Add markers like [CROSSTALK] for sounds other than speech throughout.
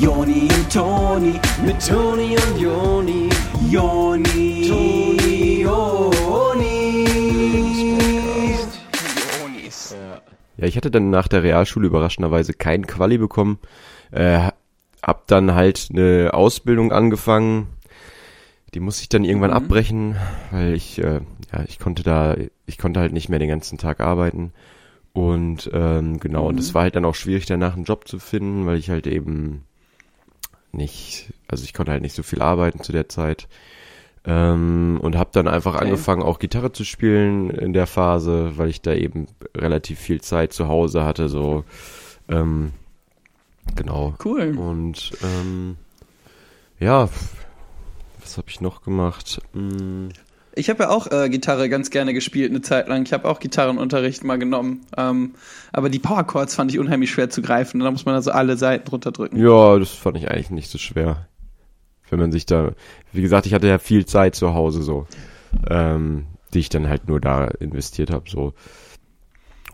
Joni und Toni, mit Toni und Joni, Joni, Toni, Joni. Ja, ich hatte dann nach der Realschule überraschenderweise kein Quali bekommen. Äh, hab dann halt eine Ausbildung angefangen. Die musste ich dann irgendwann Mhm. abbrechen, weil ich, äh, ja, ich konnte da, ich konnte halt nicht mehr den ganzen Tag arbeiten. Und ähm, genau, und Mhm. es war halt dann auch schwierig, danach einen Job zu finden, weil ich halt eben nicht, also ich konnte halt nicht so viel arbeiten zu der Zeit. Ähm, und habe dann einfach Okay. angefangen, auch Gitarre zu spielen in der Phase, weil ich da eben relativ viel Zeit zu Hause hatte, so ähm, genau. Cool. Und ähm, ja, was habe ich noch gemacht? Hm, Ich habe ja auch äh, Gitarre ganz gerne gespielt eine Zeit lang. Ich habe auch Gitarrenunterricht mal genommen. Ähm, aber die Power Chords fand ich unheimlich schwer zu greifen. Da muss man also alle Seiten runterdrücken. ja, das fand ich eigentlich nicht so schwer. Wenn man sich da, wie gesagt, ich hatte ja viel Zeit zu Hause so, ähm, die ich dann halt nur da investiert habe so.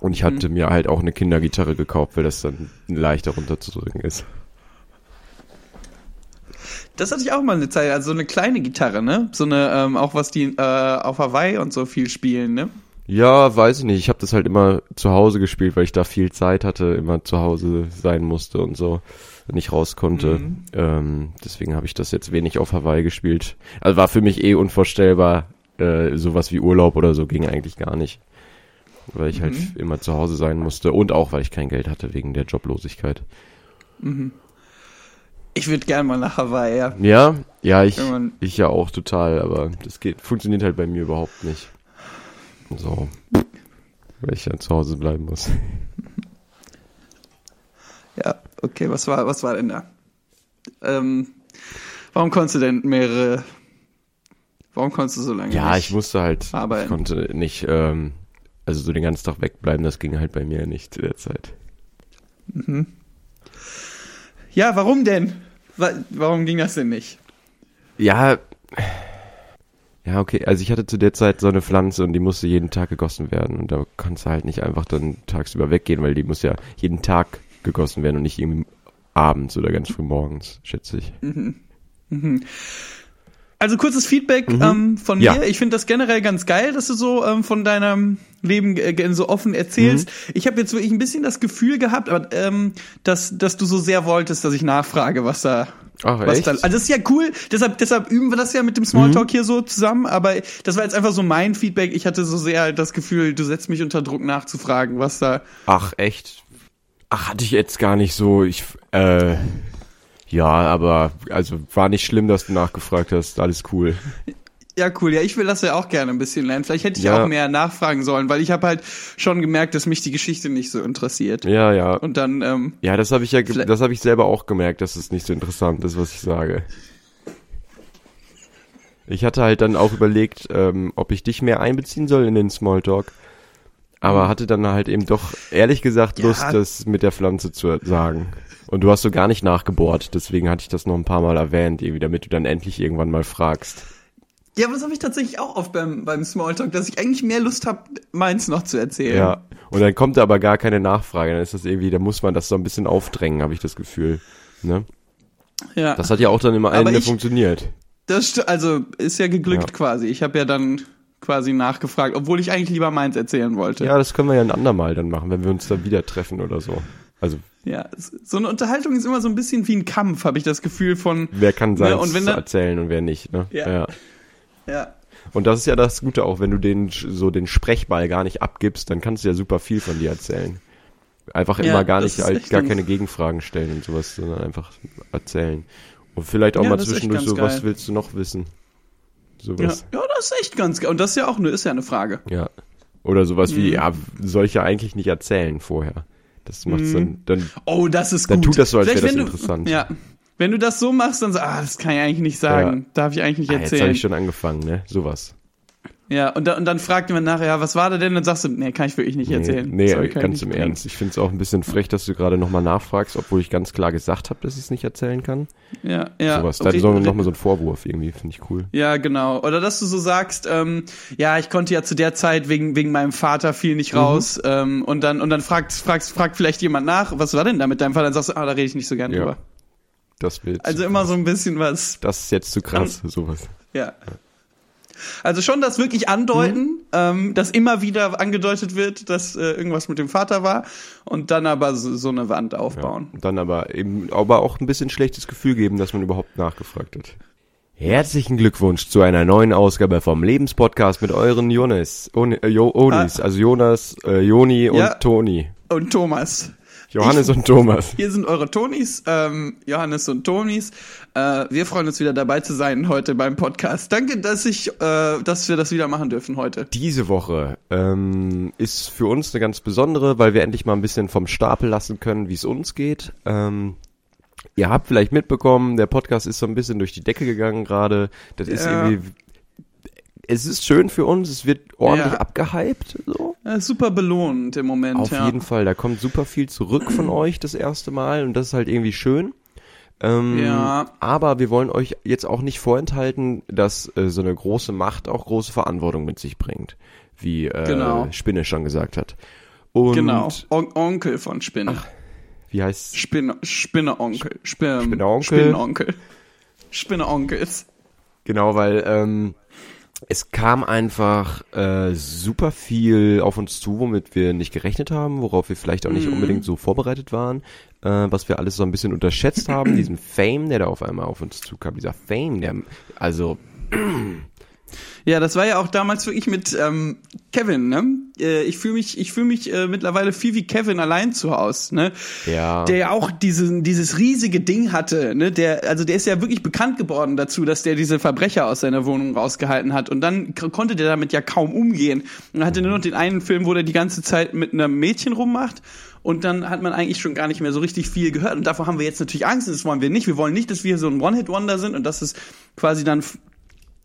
Und ich hatte mir halt auch eine Kindergitarre gekauft, weil das dann leichter runterzudrücken ist. Das hatte ich auch mal eine Zeit, also so eine kleine Gitarre, ne? So eine, ähm, auch was die äh, auf Hawaii und so viel spielen, ne? Ja, weiß ich nicht. Ich habe das halt immer zu Hause gespielt, weil ich da viel Zeit hatte, immer zu Hause sein musste und so, nicht raus konnte. Mhm. Ähm, deswegen habe ich das jetzt wenig auf Hawaii gespielt. Also war für mich eh unvorstellbar. Äh, sowas wie Urlaub oder so ging eigentlich gar nicht. Weil ich halt Mhm. immer zu Hause sein musste und auch, weil ich kein Geld hatte wegen der Joblosigkeit. Ich würde gern mal nach Hawaii, ja. Ja, ja, ich, ich ja auch total, aber das geht, funktioniert halt bei mir überhaupt nicht. So. Weil ich ja zu Hause bleiben muss. Ja, okay, was war, was war denn da? Ähm, warum konntest du denn mehrere, warum konntest du so lange Ja, ich musste halt, arbeiten? ich konnte nicht, ähm, also so den ganzen Tag wegbleiben, das ging halt bei mir nicht zu der Zeit. Ja, warum denn? Wa warum ging das denn nicht? Ja, ja, okay, also ich hatte zu der Zeit so eine Pflanze und die musste jeden Tag gegossen werden und da kannst du halt nicht einfach dann tagsüber weggehen, weil die muss ja jeden Tag gegossen werden und nicht irgendwie abends oder ganz früh morgens, schätze ich. Also kurzes Feedback ähm, von Mhm. Ja. mir. Ich finde das generell ganz geil, dass du so ähm, von deinem Leben äh, so offen erzählst. Mhm. Ich habe jetzt wirklich ein bisschen das Gefühl gehabt, aber, ähm, dass, dass du so sehr wolltest, dass ich nachfrage, was da Ach, was echt? da, also das ist ja cool, deshalb, deshalb üben wir das ja mit dem Mhm. Smalltalk hier so zusammen, aber das war jetzt einfach so mein Feedback. Ich hatte so sehr das Gefühl, du setzt mich unter Druck nachzufragen, was da. Ach, echt? Ach, hatte ich jetzt gar nicht so, ich, äh, ja, aber, also war nicht schlimm, dass du nachgefragt hast, alles cool. Ja, cool. Ja, ich will das ja auch gerne ein bisschen lernen. Vielleicht hätte ich Ja. auch mehr nachfragen sollen, weil ich habe halt schon gemerkt, dass mich die Geschichte nicht so interessiert. Ja, ja. Und dann, ähm, Ja, das habe ich ja, das habe ich selber auch gemerkt, dass es nicht so interessant ist, was ich sage. Ich hatte halt dann auch überlegt, ähm, ob ich dich mehr einbeziehen soll in den Smalltalk, aber hatte dann halt eben doch ehrlich gesagt Mhm. Ja. Lust, das mit der Pflanze zu sagen. Und du hast so gar nicht nachgebohrt, deswegen hatte ich das noch ein paar Mal erwähnt, irgendwie, damit du dann endlich irgendwann mal fragst. ja, aber das habe ich tatsächlich auch oft beim, beim Smalltalk, dass ich eigentlich mehr Lust habe, meins noch zu erzählen. Ja. Und dann kommt da aber gar keine Nachfrage, dann ist das irgendwie, da muss man das so ein bisschen aufdrängen, habe ich das Gefühl. Ne? ja. Das hat ja auch dann immer Ende ich- funktioniert. Das also ist ja geglückt Ja. quasi. Ich habe ja dann quasi nachgefragt, obwohl ich eigentlich lieber meins erzählen wollte. Ja, das können wir ja ein andermal dann machen, wenn wir uns dann wieder treffen oder so. Also, Ja, so eine Unterhaltung ist immer so ein bisschen wie ein Kampf, habe ich das Gefühl von. wer kann sein und wenn dann- erzählen und wer nicht, ne? Ja. Ja. Und das ist ja das Gute auch, wenn du den so den Sprechball gar nicht abgibst, dann kannst du ja super viel von dir erzählen. Einfach Ja, immer gar nicht halt gar keine Gegenfragen stellen und sowas, sondern einfach erzählen. Und vielleicht auch Ja, mal zwischendurch so, was geil. willst du noch wissen? Ja. Sowas. ja, das ist echt ganz geil. Und das ist ja auch nur, ist ja eine Frage. Ja. Oder sowas Mhm. wie, ja, soll ich ja eigentlich nicht erzählen vorher. Das macht's dann, dann Oh, das ist Dann gut. tut das so, als wäre das du- interessant. Ja. Wenn du das so machst, dann so, ah, das kann ich eigentlich nicht sagen. Ja. Darf ich eigentlich nicht ah, jetzt habe erzählen. ich schon angefangen, ne? Sowas. Ja, und, dann und dann fragt jemand nachher, ja, was war da denn? Dann sagst du, nee, kann ich wirklich nicht erzählen. Nee, Sorry, nee ich ganz im. Ernst. Ich finde es auch ein bisschen frech, dass du gerade nochmal nachfragst, obwohl ich ganz klar gesagt habe, dass ich es nicht erzählen kann. Ja, ja. Sowas. Dann Okay, so, okay. nochmal so ein Vorwurf irgendwie, finde ich cool. Ja, genau. Oder dass du so sagst, ähm, ja, ich konnte ja zu der Zeit wegen, wegen meinem Vater viel nicht raus. Ähm, und dann, und dann fragt, fragst, fragt vielleicht jemand nach, was war denn da mit deinem Vater? Dann sagst du, ah, da rede ich nicht so gern Ja. drüber. Das wird. Also immer so ein bisschen was. Das ist jetzt zu krass, sowas. Ja. Also schon das wirklich andeuten, Mhm. ähm, dass immer wieder angedeutet wird, dass äh, irgendwas mit dem Vater war und dann aber so, so eine Wand aufbauen. Dann aber eben, aber auch ein bisschen schlechtes Gefühl geben, dass man überhaupt nachgefragt hat. Herzlichen Glückwunsch zu einer neuen Ausgabe vom Lebenspodcast mit euren Jonas, On, äh, jo, Onis, also Jonas, äh, Joni und Ja. Toni. Und Thomas. Johannes Ich- und Thomas. Hier sind eure Tonis, ähm, Johannes und Tonis. Äh, wir freuen uns wieder dabei zu sein heute beim Podcast. Danke, dass ich, äh, dass wir das wieder machen dürfen heute. Diese Woche ähm, ist für uns eine ganz besondere, weil wir endlich mal ein bisschen vom Stapel lassen können, wie es uns geht. Ähm, ihr habt vielleicht mitbekommen, der Podcast ist so ein bisschen durch die Decke gegangen gerade. Das ist Ja. irgendwie. Es ist schön für uns, es wird ordentlich Ja. abgehypt. So. Äh, super belohnt im Moment. Auf ja. jeden Fall, da kommt super viel zurück von [CLEARS THROAT] euch das erste Mal und das ist halt irgendwie schön. Ähm, Ja. Aber wir wollen euch jetzt auch nicht vorenthalten, dass äh, so eine große Macht auch große Verantwortung mit sich bringt, wie äh, Genau. Spinne schon gesagt hat. Und Genau. On Onkel von Spinne. wie heißt Spinne, Spinne-Onkel. Spinne, Spinne-Onkel. Spinne-Onkel. Spinne-Onkels. Genau, weil ähm, es kam einfach äh, super viel auf uns zu, womit wir nicht gerechnet haben, worauf wir vielleicht auch nicht Mhm. unbedingt so vorbereitet waren, äh, was wir alles so ein bisschen unterschätzt haben, diesen [CLEARS THROAT] Fame, der da auf einmal auf uns zukam, dieser Fame, der, also Ja, das war ja auch damals wirklich mit ähm, Kevin, ne? Äh, ich fühle mich, ich fühle mich äh, mittlerweile viel wie Kevin allein zu Hause, ne? Ja. Der ja auch diesen, dieses riesige Ding hatte, ne? Der, also der ist ja wirklich bekannt geworden dazu, dass der diese Verbrecher aus seiner Wohnung rausgehalten hat. Und dann konnte der damit ja kaum umgehen. Und hatte nur noch den einen Film, wo der die ganze Zeit mit einem Mädchen rummacht. Und dann hat man eigentlich schon gar nicht mehr so richtig viel gehört. Und davor haben wir jetzt natürlich Angst. und Das wollen wir nicht. Wir wollen nicht, dass wir so ein One-Hit-Wonder sind und dass es quasi dann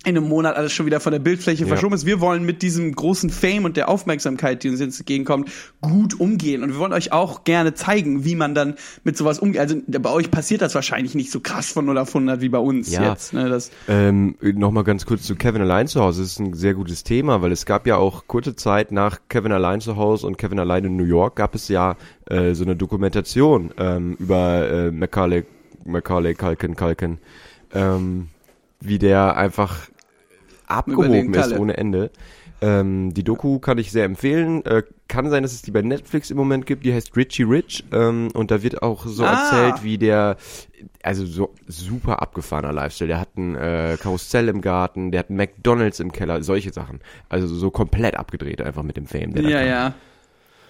in einem Monat alles schon wieder von der Bildfläche verschoben ist. Wir wollen mit diesem großen Fame und der Aufmerksamkeit, die uns jetzt entgegenkommt, gut umgehen. Und wir wollen euch auch gerne zeigen, wie man dann mit sowas umgeht. Also bei euch passiert das wahrscheinlich nicht so krass von 0 auf 100 wie bei uns Ja. jetzt. Ne? Das, Ähm, Nochmal ganz kurz zu Kevin allein zu Hause. Das ist ein sehr gutes Thema, weil es gab ja auch kurze Zeit nach Kevin allein zu Hause und Kevin allein in New York gab es ja äh, so eine Dokumentation ähm, über äh, Macaulay, Macaulay Culkin, Culkin, ähm, wie der einfach abgehoben ist ohne Ende. Ähm, die Doku kann ich sehr empfehlen. Äh, kann sein, dass es die bei Netflix im Moment gibt. Die heißt Richie Rich. Ähm, und da wird auch so Ah. erzählt, wie der, also so super abgefahrener Lifestyle. Der hat ein äh, Karussell im Garten, der hat einen McDonalds im Keller, solche Sachen. Also so komplett abgedreht einfach mit dem Fame. Der da ja, ja.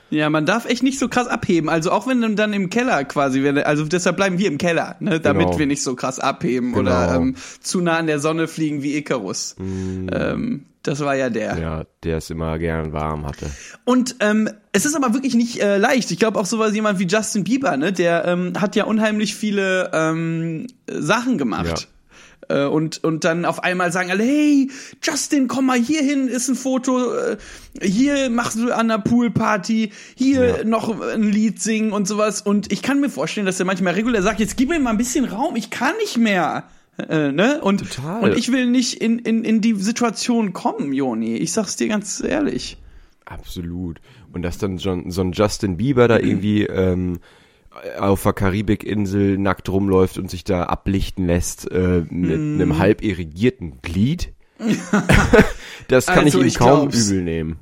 Ja, man darf echt nicht so krass abheben. Also auch wenn dann im Keller quasi, also deshalb bleiben wir im Keller, ne, damit Genau. wir nicht so krass abheben Genau. oder ähm, zu nah an der Sonne fliegen wie Icarus. Ähm, das war ja der. Mm. Ja, der es immer gern warm hatte. Und ähm, es ist aber wirklich nicht äh, leicht. Ich glaube auch sowas jemand wie Justin Bieber, ne, der ähm, hat ja unheimlich viele ähm, Sachen gemacht. Äh, und, und dann auf einmal sagen alle, hey, Justin, komm mal hier hin, ist ein Foto, äh, hier machst du an der Poolparty, hier Ja. noch ein Lied singen und sowas. Und ich kann mir vorstellen, dass er manchmal regulär sagt, jetzt gib mir mal ein bisschen Raum, ich kann nicht mehr. Äh, ne? und, Total. und ich will nicht in, in, in die Situation kommen, Joni. Ich sag's dir ganz ehrlich. Absolut. Und dass dann so ein Justin Bieber da [CLEARS THROAT] irgendwie ähm, auf der Karibikinsel nackt rumläuft und sich da ablichten lässt äh, mit Mhm. einem halb irrigierten Glied. [LAUGHS] [LAUGHS] das kann Also, ich ihm ich kaum glaub's. übel nehmen.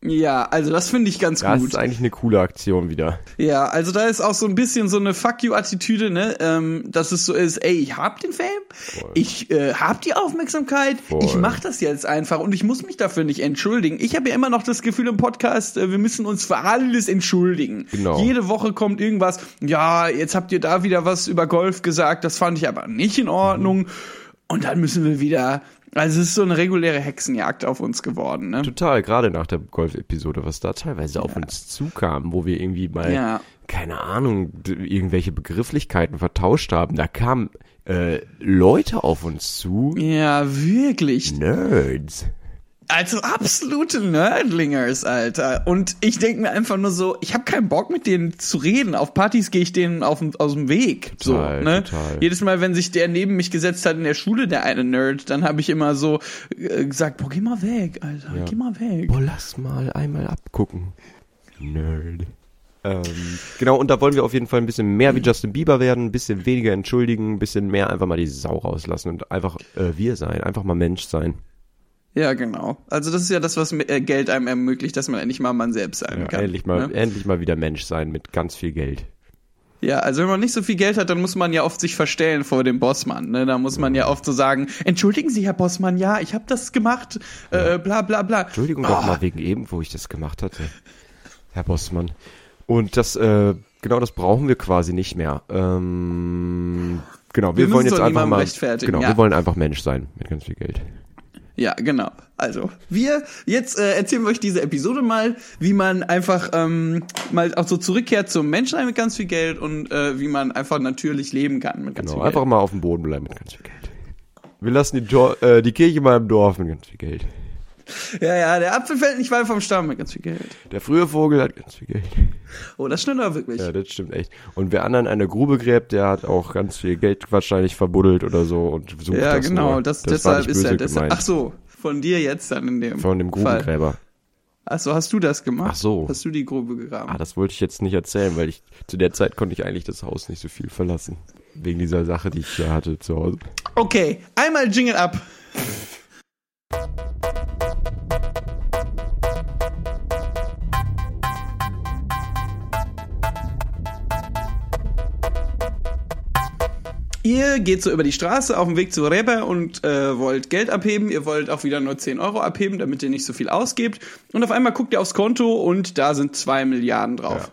Ja, also das finde ich ganz Das gut. ist eigentlich eine coole Aktion wieder. Ja, also da ist auch so ein bisschen so eine Fuck you-Attitüde, ne? Ähm, dass es so ist, ey, ich hab den Fame, ich äh, hab die Aufmerksamkeit, Voll. ich mach das jetzt einfach und ich muss mich dafür nicht entschuldigen. Ich habe ja immer noch das Gefühl im Podcast, äh, wir müssen uns für alles entschuldigen. Genau. Jede Woche kommt irgendwas, ja, jetzt habt ihr da wieder was über Golf gesagt, das fand ich aber nicht in Ordnung. Und dann müssen wir wieder, also es ist so eine reguläre Hexenjagd auf uns geworden, ne? Total, gerade nach der Golf-Episode, was da teilweise auf uns zukam, wo wir irgendwie mal, Ja. keine Ahnung, irgendwelche Begrifflichkeiten vertauscht haben. Da kamen äh, Leute auf uns zu. Ja, wirklich. Nerds. Also absolute Nerdlingers, Alter. Und ich denke mir einfach nur so, ich habe keinen Bock mit denen zu reden. Auf Partys gehe ich denen auf, aus dem Weg. Total, so, ne? total. Jedes Mal, wenn sich der neben mich gesetzt hat in der Schule, der eine Nerd, dann habe ich immer so äh, gesagt, boah, geh mal weg, Alter, Ja. geh mal weg. Boah, lass mal einmal abgucken. Nerd. Ähm, genau, und da wollen wir auf jeden Fall ein bisschen mehr wie Justin Bieber werden, ein bisschen weniger entschuldigen, ein bisschen mehr einfach mal die Sau rauslassen und einfach äh, wir sein, einfach mal Mensch sein. Ja, genau. Also das ist ja das, was äh, Geld einem ermöglicht, dass man endlich mal man selbst sein Ja, kann. endlich mal, ne? endlich mal wieder Mensch sein mit ganz viel Geld. Ja, also wenn man nicht so viel Geld hat, dann muss man ja oft sich verstellen vor dem Bossmann. Ne? Da muss man ja oft so sagen, entschuldigen Sie, Herr Bossmann, ja, ich habe das gemacht, äh, bla bla bla. Entschuldigung Oh, doch mal wegen eben, wo ich das gemacht hatte, Herr Bossmann. Und das, äh, genau das brauchen wir quasi nicht mehr. Ähm, genau, wir, Wir wollen jetzt einfach mal, genau, ja. wir wollen einfach Mensch sein mit ganz viel Geld. Ja, genau. Also, wir, jetzt äh, erzählen wir euch diese Episode mal, wie man einfach ähm, mal auch so zurückkehrt zum Menschsein mit ganz viel Geld und äh, wie man einfach natürlich leben kann mit ganz Genau, viel einfach Geld. mal auf dem Boden bleiben mit ganz viel Geld. Wir lassen die, Tor äh, die Kirche mal im Dorf mit ganz viel Geld. Ja, ja, der Apfel fällt nicht weit vom Stamm mit ganz viel Geld. Der frühe Vogel hat ganz viel Geld. Oh, das stimmt aber wirklich. Ja, das stimmt echt. Und wer anderen eine Grube gräbt, der hat auch ganz viel Geld wahrscheinlich verbuddelt oder so und sucht Ja, das genau, nur. das, war deshalb ist er deshalb. gemeint. Ach so, von dir jetzt dann in dem Von dem Fall. Grubengräber. Ach so, hast du das gemacht? Ach so. Hast du die Grube gegraben? Ah, das wollte ich jetzt nicht erzählen, weil ich zu der Zeit konnte ich eigentlich das Haus nicht so viel verlassen. Wegen dieser Sache, die ich da hatte zu Hause. Okay, einmal Jingle ab. Ihr geht so über die Straße auf dem Weg zu Rewe und äh, wollt Geld abheben. Ihr wollt auch wieder nur 10 Euro abheben, damit ihr nicht so viel ausgebt. Und auf einmal guckt ihr aufs Konto und da sind 2 Milliarden drauf.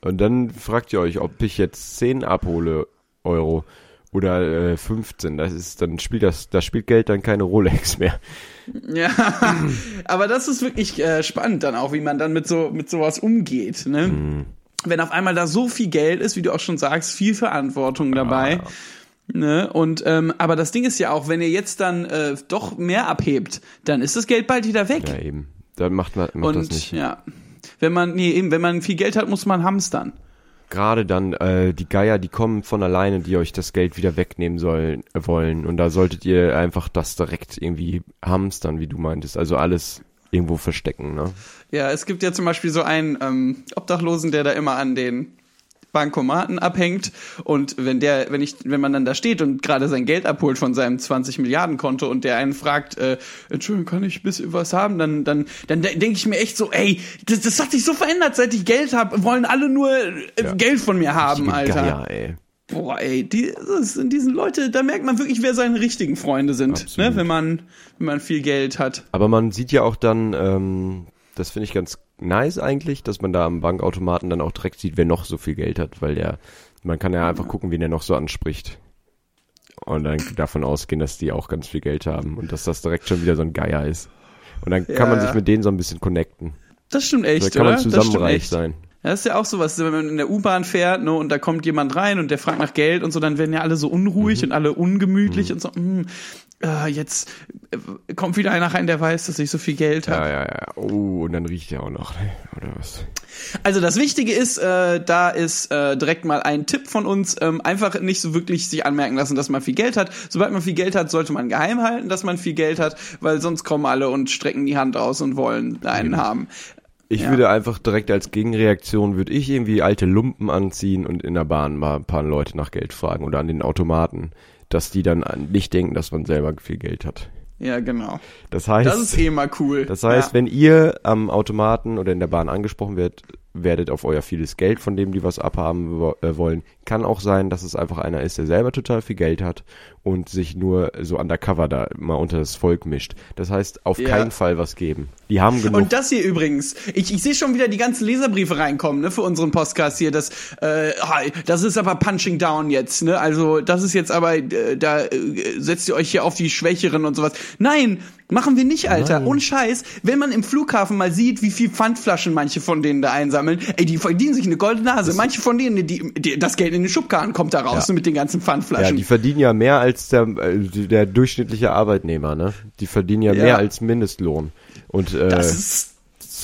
Und dann fragt ihr euch, ob ich jetzt 10 abhole Euro oder äh, 15. Das ist, dann spielt das, da spielt Geld dann keine Rolex mehr. [LAUGHS] Ja, aber das ist wirklich äh, spannend dann auch, wie man dann mit so mit sowas umgeht, ne? Mhm. Wenn auf einmal da so viel Geld ist, wie du auch schon sagst, viel Verantwortung dabei. Ah. Ne? Und ähm, aber das Ding ist ja auch, wenn ihr jetzt dann äh, doch mehr abhebt, dann ist das Geld bald wieder weg. Ja, eben. Dann macht man macht das Und nicht. ja, wenn man nee, eben, wenn man viel Geld hat, muss man hamstern. Gerade dann äh, die Geier, die kommen von alleine, die euch das Geld wieder wegnehmen sollen, äh, wollen. Und da solltet ihr einfach das direkt irgendwie hamstern, wie du meintest. Also alles irgendwo verstecken, ne? Ja, es gibt ja zum Beispiel so einen ähm, Obdachlosen, der da immer an den Bankomaten abhängt und wenn der, wenn ich, wenn man dann da steht und gerade sein Geld abholt von seinem 20 Milliarden Konto und der einen fragt, äh, Entschuldigung, kann ich ein bisschen was haben, dann, dann, dann de denke ich mir echt so, ey, das, das hat sich so verändert, seit ich Geld habe, wollen alle nur äh, Ja. Geld von mir haben, Alter. Geier, ey. Boah, ey, die, das sind diesen Leute, da merkt man wirklich, wer seine richtigen Freunde sind, Absolut. ne, wenn man, wenn man viel Geld hat. Aber man sieht ja auch dann, ähm, das finde ich ganz nice eigentlich, dass man da am Bankautomaten dann auch direkt sieht, wer noch so viel Geld hat, weil der, man kann ja einfach gucken, wen er noch so anspricht. Und dann davon ausgehen, dass die auch ganz viel Geld haben und dass das direkt schon wieder so ein Geier ist. Und dann kann man Ja. sich mit denen so ein bisschen connecten. Das stimmt echt, Da kann oder? man das zusammen stimmt reich echt. sein. Ja, das ist ja auch sowas, wenn man in der U-Bahn fährt, ne, und da kommt jemand rein und der fragt nach Geld und so, dann werden ja alle so unruhig Mhm. und alle ungemütlich und so, hm, äh, jetzt äh, kommt wieder einer rein, der weiß, dass ich so viel Geld habe. Ja, ja, ja. Oh, und dann riecht er auch noch, ne? oder was? Also das Wichtige ist, äh, da ist äh, direkt mal ein Tipp von uns, ähm, einfach nicht so wirklich sich anmerken lassen, dass man viel Geld hat. Sobald man viel Geld hat, sollte man geheim halten, dass man viel Geld hat, weil sonst kommen alle und strecken die Hand aus und wollen einen haben. Ich Ja. würde einfach direkt als Gegenreaktion, würde ich irgendwie alte Lumpen anziehen und in der Bahn mal ein paar Leute nach Geld fragen oder an den Automaten, dass die dann an- nicht denken, dass man selber viel Geld hat. Ja, genau. Das heißt, Das ist eh mal cool. Das heißt, ja. wenn ihr am Automaten oder in der Bahn angesprochen werdet, werdet auf euer vieles Geld, von dem die was abhaben wo- äh, wollen, kann auch sein, dass es einfach einer ist, der selber total viel Geld hat und sich nur so undercover da mal unter das Volk mischt. Das heißt, auf Ja. keinen Fall was geben. Die haben genug. Und das hier übrigens, ich, ich sehe schon wieder die ganzen Leserbriefe reinkommen, ne, für unseren Podcast hier. Das, äh, das ist aber punching down jetzt, ne? Also das ist jetzt aber, äh, da äh, setzt ihr euch hier auf die Schwächeren und sowas. Nein, machen wir nicht, Alter. Nein. Und Scheiß, wenn man im Flughafen mal sieht, wie viel Pfandflaschen manche von denen da einsammeln, ey, die verdienen sich eine goldene Nase. Manche von denen, die, die, das Geld in den Schubkarren kommt da raus Ja. mit den ganzen ja, Pfandflaschen. die verdienen ja mehr als der, äh, der durchschnittliche Arbeitnehmer, ne? Die verdienen ja, Ja. mehr als Mindestlohn. Und äh, das ist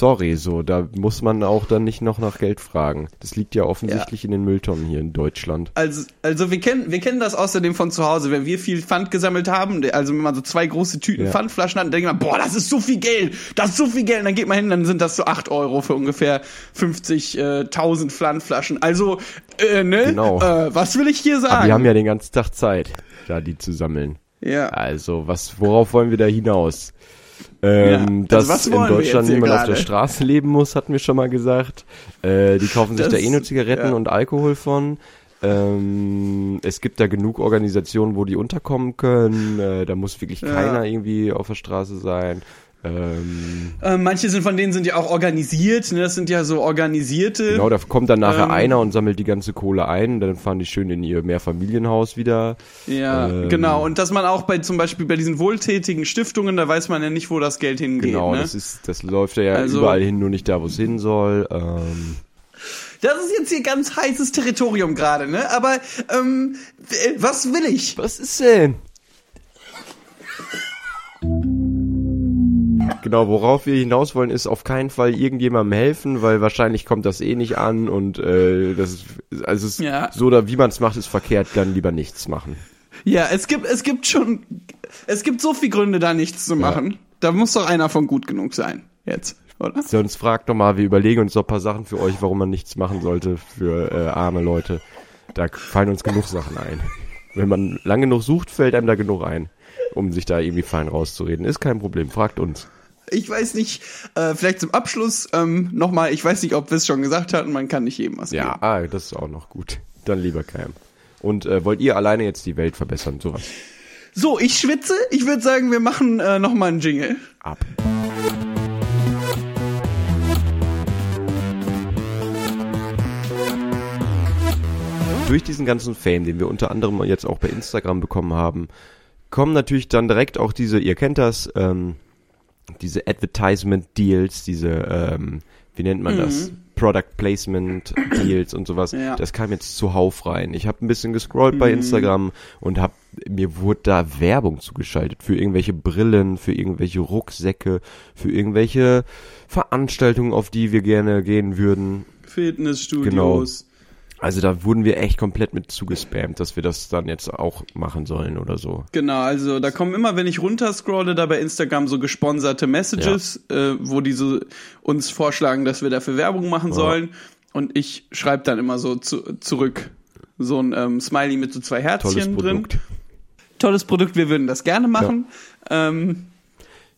sorry, so, da muss man auch dann nicht noch nach Geld fragen. Das liegt ja offensichtlich in den Mülltonnen hier in Deutschland. Also, also wir kennen, wir kennen das außerdem von zu Hause, wenn wir viel Pfand gesammelt haben, also wenn man so zwei große Tüten Ja. Pfandflaschen hat, dann denkt man, boah, das ist so viel Geld, das ist so viel Geld, und dann geht man hin, dann sind das so 8 Euro für ungefähr 50.000 Pfandflaschen. Also, äh, ne, Genau. äh, was will ich hier sagen? Aber wir haben ja den ganzen Tag Zeit, da die zu sammeln. ja. Also, was, worauf wollen wir da hinaus? Ähm, Ja, dass also was in Deutschland niemand auf der? Straße leben muss, hatten wir schon mal gesagt. Äh, die kaufen sich Das- da eh nur Zigaretten ja. und Alkohol von. Ähm, es gibt da genug Organisationen, wo die unterkommen können. Äh, da muss wirklich Ja. keiner irgendwie auf der Straße sein. Ähm, Äh, manche sind von denen sind ja auch organisiert, ne? Das sind ja so organisierte. genau, da kommt dann nachher Ähm, einer und sammelt die ganze Kohle ein. Dann fahren die schön in ihr Mehrfamilienhaus wieder. Ja, Ähm, genau. Und dass man auch bei zum Beispiel bei diesen wohltätigen Stiftungen, da weiß man ja nicht, wo das Geld hingeht. Genau, ne? das ist, das läuft ja Also- überall hin, nur nicht da, wo es hin soll. Ähm, Das ist jetzt hier ganz heißes Territorium gerade, ne? Aber ähm, äh, was will ich? Was ist denn? Genau, worauf wir hinaus wollen, ist auf keinen Fall irgendjemandem helfen, weil wahrscheinlich kommt das eh nicht an und äh, das ist, also es ist Ja. so oder wie man es macht, ist verkehrt, dann lieber nichts machen. Ja, es gibt es gibt schon es gibt so viele Gründe, da nichts zu machen. Da muss doch einer von gut genug sein jetzt, oder? Sonst fragt doch mal, wir überlegen uns ein paar Sachen für euch, warum man nichts machen sollte für äh, arme Leute. Da fallen uns genug Sachen ein. Wenn man lang genug sucht, fällt einem da genug ein, um sich da irgendwie fein rauszureden. Ist kein Problem, fragt uns. Ich weiß nicht, äh, vielleicht zum Abschluss ähm, nochmal, ich weiß nicht, ob wir es schon gesagt hatten, man kann nicht jedem was Ja, geben. ah, das ist auch noch gut. Dann lieber Cam. Und äh, wollt ihr alleine jetzt die Welt verbessern? Sowas. So, ich schwitze. Ich würde sagen, wir machen äh, nochmal einen Jingle. Ab. Durch diesen ganzen Fame, den wir unter anderem jetzt auch bei Instagram bekommen haben, kommen natürlich dann direkt auch diese, ihr kennt das, ähm, diese Advertisement Deals, diese, ähm, wie nennt man das? Product Placement Deals und sowas. Ja. Das kam jetzt zuhauf rein. Ich habe ein bisschen gescrollt bei Instagram und hab, mir wurde da Werbung zugeschaltet für irgendwelche Brillen, für irgendwelche Rucksäcke, für irgendwelche Veranstaltungen, auf die wir gerne gehen würden. Fitnessstudios. Also da wurden wir echt komplett mit zugespammt, dass wir das dann jetzt auch machen sollen oder so. Genau, also da kommen immer, wenn ich runterscrolle, da bei Instagram so gesponserte Messages, äh, wo die so uns vorschlagen, dass wir dafür Werbung machen sollen. Und ich schreibe dann immer so zu, zurück so ein ähm, Smiley mit so zwei Tolles Herzchen drin. Produkt. Tolles Produkt, wir würden das gerne machen. Ähm,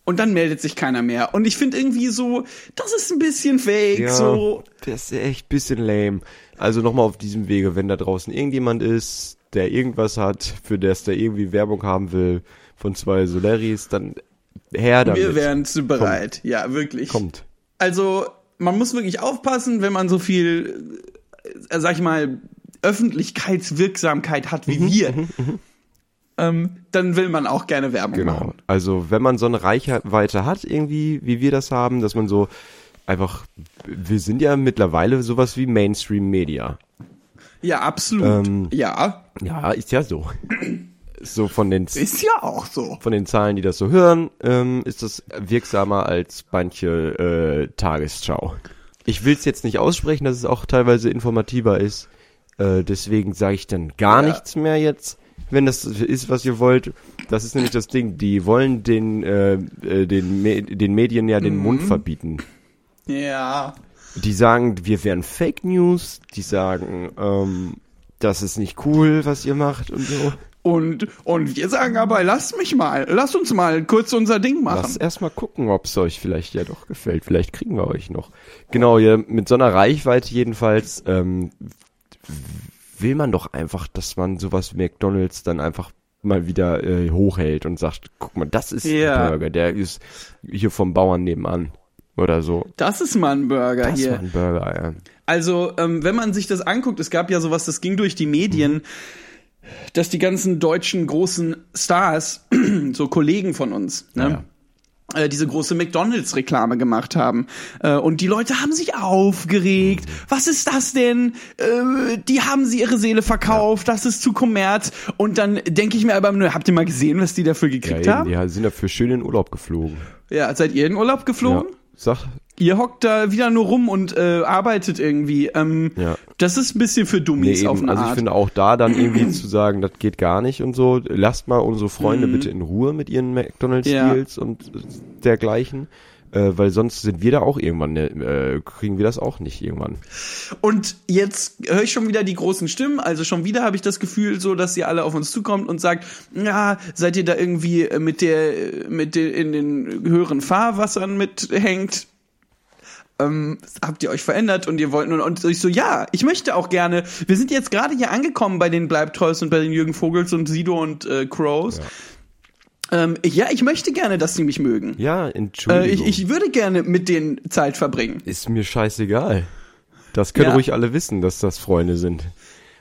und dann meldet sich keiner mehr. Und ich finde irgendwie so, das ist ein bisschen fake. Ja, So, das ist echt bisschen lame. Also nochmal auf diesem Wege, wenn da draußen irgendjemand ist, der irgendwas hat, für das der irgendwie Werbung haben will von zwei Solaris, dann her damit. wir wären zu bereit. Ja, wirklich. Kommt. Also, man muss wirklich aufpassen, wenn man so viel, äh, sag ich mal, Öffentlichkeitswirksamkeit hat wie Mhm, wir. Ähm, dann will man auch gerne Werbung Genau. machen. Also wenn man so eine Reichweite hat, irgendwie, wie wir das haben, dass man so einfach, wir sind ja mittlerweile sowas wie Mainstream Media. Ja, absolut. Ähm, ja, Ja, ist ja so. So von den ist ja auch so. von den Zahlen, die das so hören, ähm, ist das wirksamer als manche äh, Tagesschau. Ich will es jetzt nicht aussprechen, dass es auch teilweise informativer ist. Äh, deswegen sage ich dann gar Ja. nichts mehr jetzt, wenn das ist, was ihr wollt. Das ist nämlich das Ding. Die wollen den äh, äh, den, Me den Medien ja den Mund verbieten. Ja. Die sagen, wir wären Fake News. Die sagen, ähm, das ist nicht cool, was ihr macht und so. Und, und wir sagen aber, lasst mich mal, lasst uns mal kurz unser Ding machen. Lass erstmal gucken, ob es euch vielleicht ja doch gefällt. Vielleicht kriegen wir euch noch. Genau, ja, mit so einer Reichweite jedenfalls ähm, will man doch einfach, dass man sowas wie McDonalds dann einfach mal wieder äh, hochhält und sagt, guck mal, das ist Ja. ein Burger, der ist hier vom Bauern nebenan oder so. Das ist mal ein Burger Das hier. war ein Burger, ja. Also, ähm, wenn man sich das anguckt, es gab ja sowas, das ging durch die Medien, dass die ganzen deutschen großen Stars, [CLEARS THROAT] so Kollegen von uns, ne? äh, diese große McDonalds-Reklame gemacht haben. Äh, und die Leute haben sich aufgeregt. Was ist das denn? Äh, die haben sie ihre Seele verkauft. Das ist zu Kommerz. Und dann denke ich mir aber nur, habt ihr mal gesehen, was die dafür Ja, gekriegt eben, haben? die sind dafür schön in Urlaub geflogen. Ja, seid ihr in Urlaub geflogen? Ja. Sag, Ihr hockt da wieder nur rum und äh, arbeitet irgendwie. Ähm, Ja. Das ist ein bisschen für Nee, Dummies auf eben. eine Also ich Art. finde auch da dann irgendwie zu sagen, das geht gar nicht und so. Lasst mal unsere Freunde Mhm. bitte in Ruhe mit ihren McDonalds Ja. Und dergleichen. Äh, weil sonst sind wir da auch irgendwann, äh, kriegen wir das auch nicht irgendwann. Und jetzt höre ich schon wieder die großen Stimmen. Also schon wieder habe ich das Gefühl, so dass ihr alle auf uns zukommt und sagt, ja, seid ihr da irgendwie äh, mit der, mit der in den höheren Fahrwassern mithängt? Ähm, habt ihr euch verändert und ihr wollt nun und ich so ja ich möchte auch gerne wir sind jetzt gerade hier angekommen bei den Bleibtrolls und bei den Jürgen Vogels und Sido und äh, Crows ähm, ja ich möchte gerne dass sie mich mögen Ja, äh, Entschuldigung. ich, ich würde gerne mit denen Zeit verbringen Ist mir scheißegal. Das können Ja. ruhig alle wissen, dass das Freunde sind.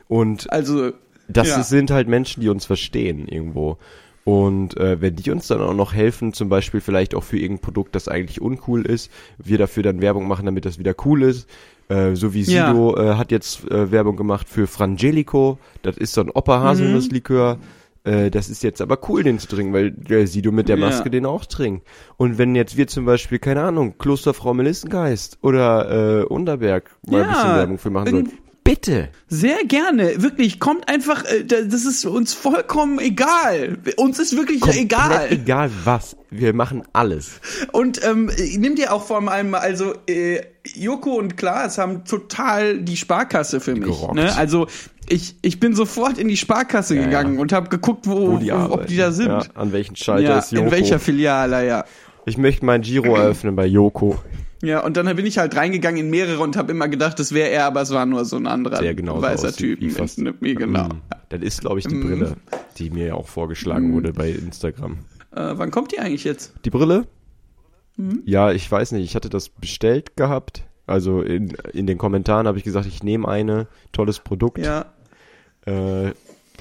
Und also das ja. sind halt Menschen, die uns verstehen irgendwo. Und äh, wenn die uns dann auch noch helfen, zum Beispiel vielleicht auch für irgendein Produkt, das eigentlich uncool ist, wir dafür dann Werbung machen, damit das wieder cool ist. Äh, so wie Ja. Sido äh, hat jetzt äh, Werbung gemacht für Frangelico. Das ist so ein Opa-Haselnuss-Likör. Äh, das ist jetzt aber cool, den zu trinken, weil der Sido mit der Ja. Maske den auch trinkt. Und wenn jetzt wir zum Beispiel, keine Ahnung, Klosterfrau Melissengeist oder äh, Unterberg mal ein Ja, bisschen Werbung für machen sollen. Bitte! Sehr gerne, wirklich. Kommt einfach, äh, da- das ist uns vollkommen egal. Uns ist wirklich Komplett egal. Egal was. Wir machen alles. Und ähm, nimm dir auch vor allem, also äh, Joko und Klaas haben total die Sparkasse für mich. Ne? Also ich, ich bin sofort in die Sparkasse Ja, gegangen ja. und habe geguckt, wo, Wo die wo, ob die da sind. Ja, an welchen Schalter ist Joko. in welcher Filiale, ja. ich möchte mein Giro eröffnen bei Joko. Ja, und dann bin ich halt reingegangen in mehrere und habe immer gedacht, das wäre er, aber es war nur so ein anderer Der genauso weißer aussieht Typ. wie genau. Mm, Das ist, glaube ich, die Mm. Brille, die mir ja auch vorgeschlagen wurde bei Instagram. Äh, wann kommt die eigentlich jetzt? Die Brille? Mhm. Ja, ich weiß nicht. Ich hatte das bestellt gehabt. Also in, in den Kommentaren habe ich gesagt, ich nehme eine. Tolles Produkt. Ja. Äh,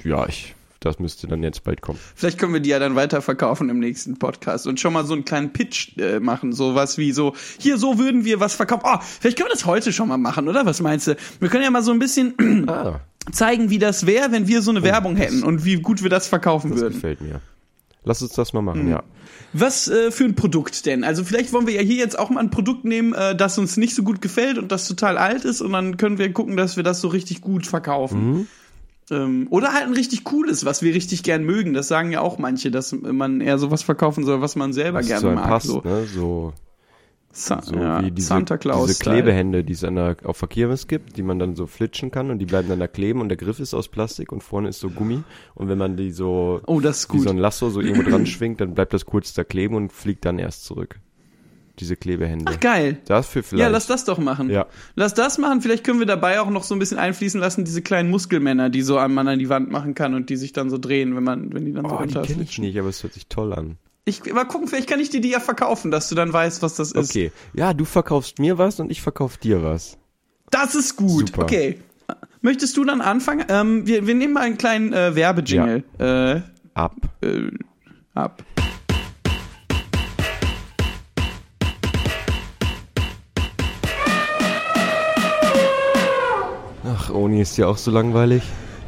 ja, ich, das müsste dann jetzt bald kommen. Vielleicht können wir die ja dann weiterverkaufen im nächsten Podcast und schon mal so einen kleinen Pitch äh, machen, sowas wie so, hier, so würden wir was verkaufen. Oh, vielleicht können wir das heute schon mal machen, oder? Was meinst du? Wir können ja mal so ein bisschen [CLEARS THROAT] Ah, zeigen, wie das wäre, wenn wir so eine Werbung das- hätten und wie gut wir das verkaufen das würden. gefällt mir. Lass uns das mal machen, ja. Was äh, für ein Produkt denn? Also vielleicht wollen wir ja hier jetzt auch mal ein Produkt nehmen, äh, das uns nicht so gut gefällt und das total alt ist und dann können wir gucken, dass wir das so richtig gut verkaufen. Mhm. Ähm, oder halt ein richtig cooles, was wir richtig gern mögen. Das sagen ja auch manche, dass man eher sowas verkaufen soll, was man selber gerne mag. passt, so ne? So, Sa so ja, wie diese, Santa Claus. diese Klebehände, die es an der, auf der Kirmes gibt, die man dann so flitschen kann und die bleiben dann da kleben und der Griff ist aus Plastik und vorne ist so Gummi und wenn man die so Oh, das ist wie gut. so ein Lasso so irgendwo dran schwingt, dann bleibt das kurz da kleben und fliegt dann erst zurück. Diese Klebehände. Ach, geil. Dafür vielleicht. Ja, lass das doch machen. Ja. Lass das machen. Vielleicht können wir dabei auch noch so ein bisschen einfließen lassen, diese kleinen Muskelmänner, die so an man an die Wand machen kann und die sich dann so drehen, wenn man, wenn die dann so Oh, die runter kenne ich nicht, aber es hört sich toll an. Ich mal gucken, vielleicht kann ich dir die ja verkaufen, dass du dann weißt, was das ist. Okay. Ja, du verkaufst mir was und ich verkauf dir was. Das ist gut. Super. Okay. Möchtest du dann anfangen? Ähm, wir, wir nehmen mal einen kleinen äh, Werbejingle Ab. äh, äh, ab. Ach, Oni ist ja auch so langweilig.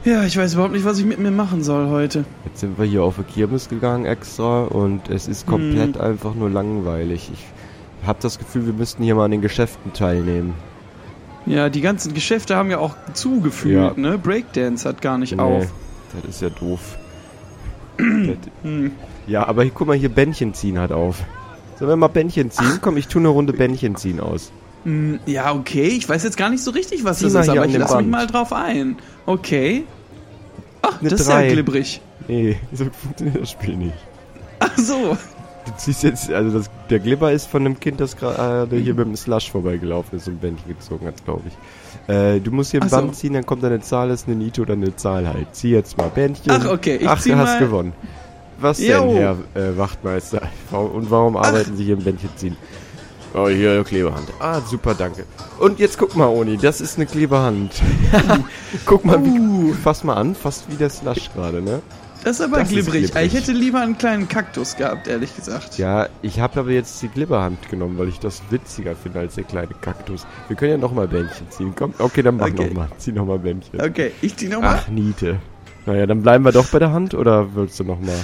Ja, ich weiß überhaupt nicht, was ich mit mir machen soll heute. Jetzt sind wir hier auf eine Kirmes gegangen extra und es ist Hm. komplett einfach nur langweilig. Ich habe das Gefühl, wir müssten hier mal an den Geschäften teilnehmen. Ja, die ganzen Geschäfte haben ja auch zugefühlt, Ja. ne? Breakdance hat gar nicht Nee, auf. Das ist ja doof. [CLEARS THROAT] ja, aber hier, guck mal, hier Bändchen ziehen hat auf. Sollen wir mal Bändchen ziehen? Komm, ich tue eine Runde Bändchen ziehen aus. Hm, Ja, okay. Ich weiß jetzt gar nicht so richtig, was das ist, aber ich lasse mich Band. mal drauf ein. Okay. Ach, Eine das ist ja glibberig. Nee, [LAUGHS] so funktioniert das Spiel nicht. Ach so. Du ziehst jetzt, also das, der Glibber ist von einem Kind, das gerade hier mit dem Slush vorbeigelaufen ist und Bändchen gezogen hat, glaube ich. Äh, du musst hier ein Ach so. Band ziehen, dann kommt eine Zahl, ist eine Niete oder eine Zahl halt. Zieh jetzt mal Bändchen. Ach, okay, ich Ach, zieh du hast mal- gewonnen. Was denn, Jo. Herr äh, Wachtmeister? [LAUGHS] Und warum arbeiten Sie hier im Bändchen ziehen? Oh, hier, Klebehand. Ah, super, danke. Und jetzt guck mal, Oni, das ist eine Klebehand. [LAUGHS] guck mal, Uh. wie, fass mal an, fast wie der Slush gerade, ne? Das ist aber Das ist glibberig. glibberig. Ich hätte lieber einen kleinen Kaktus gehabt, ehrlich gesagt. Ja, ich habe aber jetzt die Glibberhand genommen, weil ich das witziger finde als der kleine Kaktus. Wir können ja nochmal Bändchen ziehen. Komm, okay, dann mach Okay. noch nochmal. Zieh nochmal Bändchen. Okay, ich zieh nochmal. Ach, Niete. Naja, dann bleiben wir doch bei der Hand oder willst du nochmal?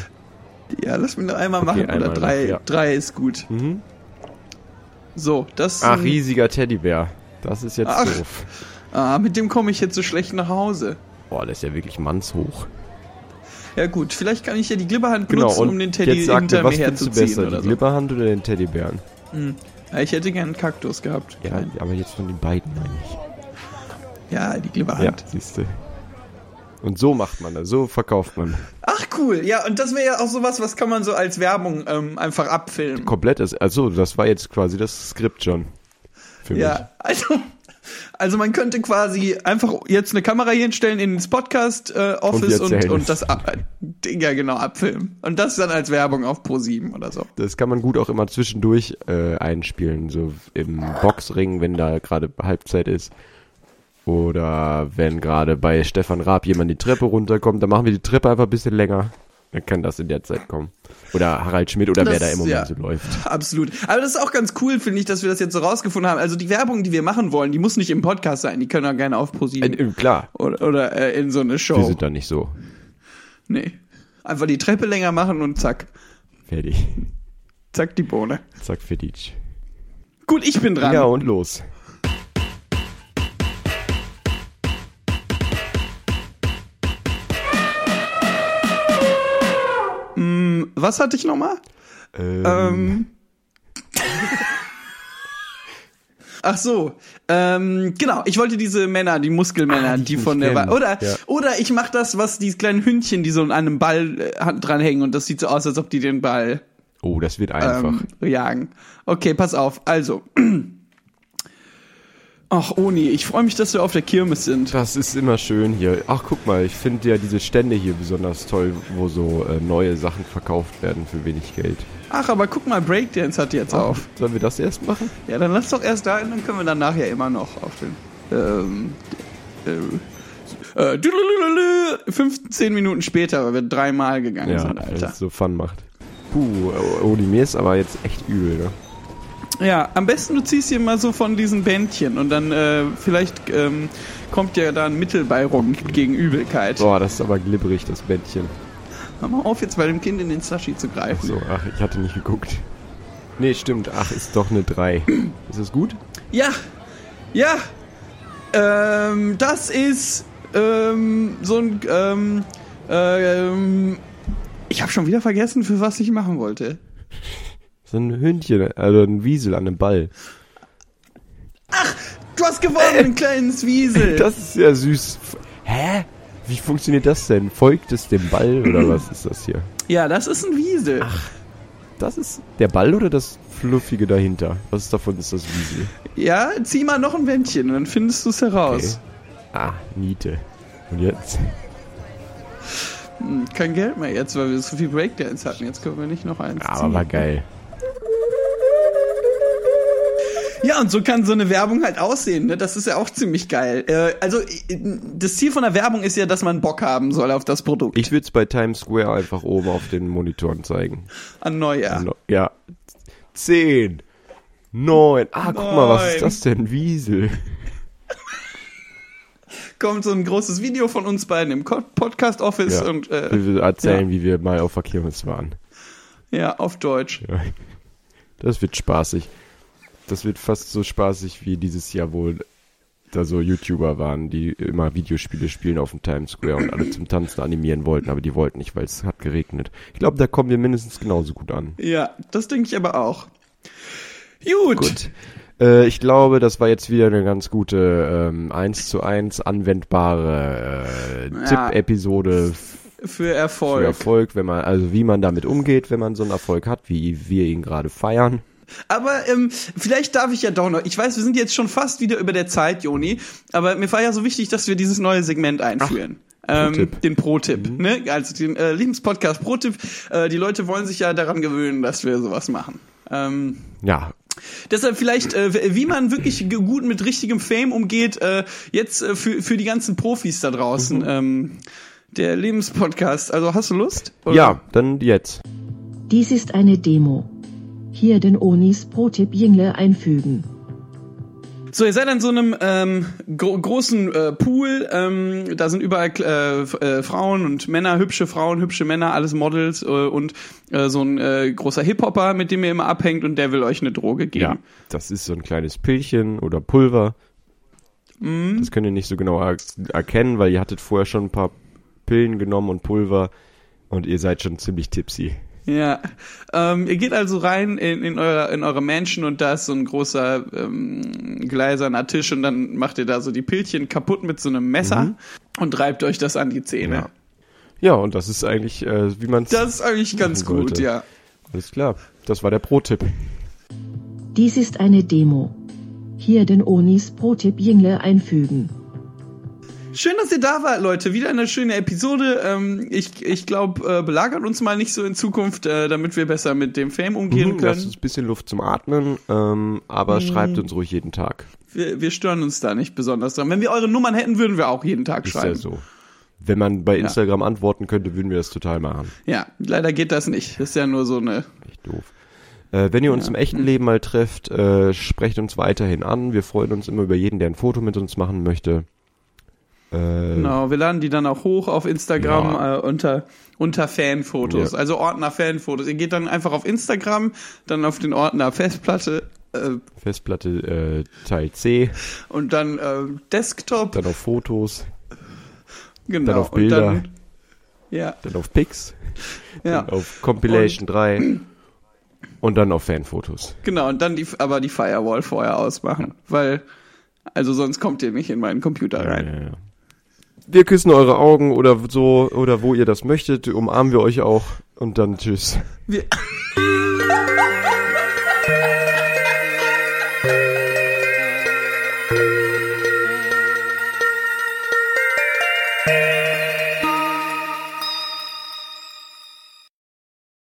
Ja, lass mich noch einmal Okay, machen. einmal Oder drei. noch, ja. Drei ist gut. Mhm. So, das. Ach, riesiger Teddybär. Das ist jetzt Ach. doof. Ah, mit dem komme ich jetzt so schlecht nach Hause. Boah, der ist ja wirklich mannshoch. Ja gut, vielleicht kann ich ja die Glibberhand Genau, benutzen, um den Teddy jetzt sag hinter mir, was mir findest du herzuziehen besser, oder die so. Glibberhand oder den Teddybären? Ja, ich hätte gern einen Kaktus gehabt. Ja, aber jetzt von den beiden meine ich. Ja, die Ja, Glibberhand. siehst du. Und so macht man das, so verkauft man. Ach cool, ja, und das wäre ja auch sowas, was kann man so als Werbung ähm, einfach abfilmen. Komplett ist, also das war jetzt quasi das Skript schon. Für mich. Ja, also, also man könnte quasi einfach jetzt eine Kamera hier hinstellen in ins Podcast-Office Und und, wir erzählen und, es. das ab- Ding ja genau abfilmen. Und das dann als Werbung auf Pro7 oder so. Das kann man gut auch immer zwischendurch äh, einspielen, so im Boxring, wenn da gerade Halbzeit ist. Oder wenn gerade bei Stefan Raab jemand die Treppe runterkommt, dann machen wir die Treppe einfach ein bisschen länger. Dann kann das in der Zeit kommen. Oder Harald Schmidt oder wer Das- da im Moment ja. so läuft. [LAUGHS] Absolut. Aber das ist auch ganz cool, finde ich, dass wir das jetzt so rausgefunden haben. Also die Werbung, die wir machen wollen, die muss nicht im Podcast sein. Die können auch gerne auf Äh, Pro7 äh, klar, oder, oder äh, in so eine wir Show. sind da nicht so Nee. Einfach die Treppe länger machen und zack. fertig. Zack, die Bohne. Zack, Feditsch. Gut, ich bin dran. Ja, und los. Was hatte ich nochmal? Ähm, Ähm. Ach so, ähm, genau. Ich wollte diese Männer, die Muskelmänner, Ah, die die, von der Wa- oder Ja. oder ich mach das, was die kleinen Hündchen, die so an einem Ball äh, dranhängen und das sieht so aus, als ob die den Ball oh, das wird einfach. ähm, jagen. Okay, pass auf. Also, [CLEARS THROAT] ach Oni, ich freue mich, dass wir auf der Kirmes sind. Das ist immer schön hier. Ach, guck mal, ich finde ja diese Stände hier besonders toll, wo so äh, neue Sachen verkauft werden für wenig Geld. Ach, aber guck mal, Breakdance hat jetzt auf. Sollen wir das erst machen? Ja, dann lass doch erst da, dann können wir dann nachher immer noch auf den. Ähm, äh, äh, düdelülülü, 15 Minuten später, weil wir dreimal gegangen Ja, sind, Alter. es so Fun macht. Puh, oh, die mir ist aber jetzt echt übel, ne? Ja, am besten du ziehst hier mal so von diesen Bändchen und dann äh, vielleicht ähm, kommt ja da ein Mittel bei rum gegen Übelkeit. Boah, das ist aber glibberig, das Bettchen. Hör mal auf, jetzt bei dem Kind in den Sashi zu greifen. So, ach, ich hatte nicht geguckt. Nee, stimmt. Ach, ist doch eine 3. [CLEARS THROAT] Ist das gut? Ja, ja. Ähm, das ist ähm, so ein. Ähm, ähm, ich habe schon wieder vergessen, für was ich machen wollte. [LAUGHS] So ein Hündchen, also ein Wiesel an einem Ball. Du hast gewonnen, ein kleines Wiesel. [LAUGHS] Das ist ja süß. Hä? Wie funktioniert das denn? Folgt es dem Ball oder was ist das hier? ja, das ist ein Wiesel. Das ist der Ball oder das Fluffige dahinter? Was davon ist das Wiesel? Ja, zieh mal noch ein Bändchen und dann findest du es heraus. Ah, Niete. Und jetzt? Hm, Kein Geld mehr jetzt, weil wir so viel Breakdance hatten. Jetzt können wir nicht noch eins Aber ziehen. war geil. Ja, und so kann so eine Werbung halt aussehen. Ne? Das ist ja auch ziemlich geil. Äh, also das Ziel von der Werbung ist ja, dass man Bock haben soll auf das Produkt. Ich würde es bei Times Square einfach oben auf den Monitoren zeigen. An Neujahr. No- Ja. Zehn. Neun. Ah, guck mal, was ist Neun. das denn? Wiesel. Kommt so ein großes Video von uns beiden im Podcast-Office Ja. und äh, Wir erzählen, wie wir mal auf der Kirmes waren. ja, auf Deutsch. Ja. Das wird spaßig. Das wird fast so spaßig wie dieses Jahr, wo da so YouTuber waren, die immer Videospiele spielen auf dem Times Square und alle zum Tanzen animieren wollten, aber die wollten nicht, weil es hat geregnet. Ich glaube, da kommen wir mindestens genauso gut an. Ja, das denke ich aber auch. Gut. Gut. Äh, ich glaube, das war jetzt wieder eine ganz gute ähm, 1 zu 1 anwendbare äh, Ja. Tipp-Episode Für Erfolg. für Erfolg, wenn man, also wie man damit umgeht, wenn man so einen Erfolg hat, wie wir ihn gerade feiern. Aber ähm, vielleicht darf ich ja doch noch. Ich weiß, wir sind jetzt schon fast wieder über der Zeit, Joni. Aber mir war ja so wichtig, dass wir dieses neue Segment einführen. ähm, Pro-Tipp. den Pro-Tipp, ne? Also den äh, Lebenspodcast Pro-Tipp. Äh, die Leute wollen sich ja daran gewöhnen, dass wir sowas machen. Ähm, Ja, Deshalb vielleicht, äh, wie man wirklich gut mit richtigem Fame umgeht, äh, jetzt äh, für, für die ganzen Profis da draußen. Ähm, der Lebenspodcast. Also hast du Lust? Oder? ja, dann jetzt. Dies ist eine Demo. Hier den Onis Pro-Tipp Jingle einfügen. So, ihr seid an so einem ähm, gro großen äh, Pool. Ähm, da sind überall äh, äh, Frauen und Männer, hübsche Frauen, hübsche Männer, alles Models äh, und äh, so ein äh, großer Hip-Hopper, mit dem ihr immer abhängt und der will euch eine Droge geben. Ja, das ist so ein kleines Pillchen oder Pulver. Das könnt ihr nicht so genau er erkennen, weil ihr hattet vorher schon ein paar Pillen genommen und Pulver und ihr seid schon ziemlich tipsy. Ja, ähm, ihr geht also rein in, in, eure, in eure Mansion und da ist so ein großer ähm, gleiserner Tisch und dann macht ihr da so die Pillchen kaputt mit so einem Messer und reibt euch das an die Zähne. Ja. Ja, und das ist eigentlich, äh, wie man es. Das ist eigentlich ganz gut, sollte. ja. Alles klar. Das war der Pro-Tipp. Dies ist eine Demo. Hier den Onis Pro-Tipp Jingle einfügen. Schön, dass ihr da wart, Leute. Wieder eine schöne Episode. Ähm, ich ich glaube, äh, belagert uns mal nicht so in Zukunft, äh, damit wir besser mit dem Fame umgehen Mhm, Lasst können. uns ein bisschen Luft zum Atmen, ähm, aber schreibt uns ruhig jeden Tag. Wir, wir stören uns da nicht besonders dran. Wenn wir eure Nummern hätten, würden wir auch jeden Tag Ist schreiben. ja so. Wenn man bei Instagram antworten könnte, würden wir das total machen. Ja, leider geht das nicht. Das ist ja nur so eine. Echt doof. Äh, wenn ihr uns im echten Leben mal trefft, äh, sprecht uns weiterhin an. Wir freuen uns immer über jeden, der ein Foto mit uns machen möchte. Äh, Genau, wir laden die dann auch hoch auf Instagram Ja. äh, unter unter Fanfotos, Ja. also Ordner Fanfotos. Ihr geht dann einfach auf Instagram, dann auf den Ordner Festplatte äh, Festplatte äh, Teil C, und dann äh, Desktop, dann auf Fotos, genau. dann auf Und Bilder. dann, ja, dann auf Pics, ja. dann auf Compilation 3 und dann auf Fanfotos. Genau, und dann die, aber die Firewall vorher ausmachen, weil, also sonst kommt ihr nicht in meinen Computer rein. Ja, ja. Wir küssen eure Augen oder so, oder wo ihr das möchtet, umarmen wir euch auch und dann tschüss. Wir [LAUGHS]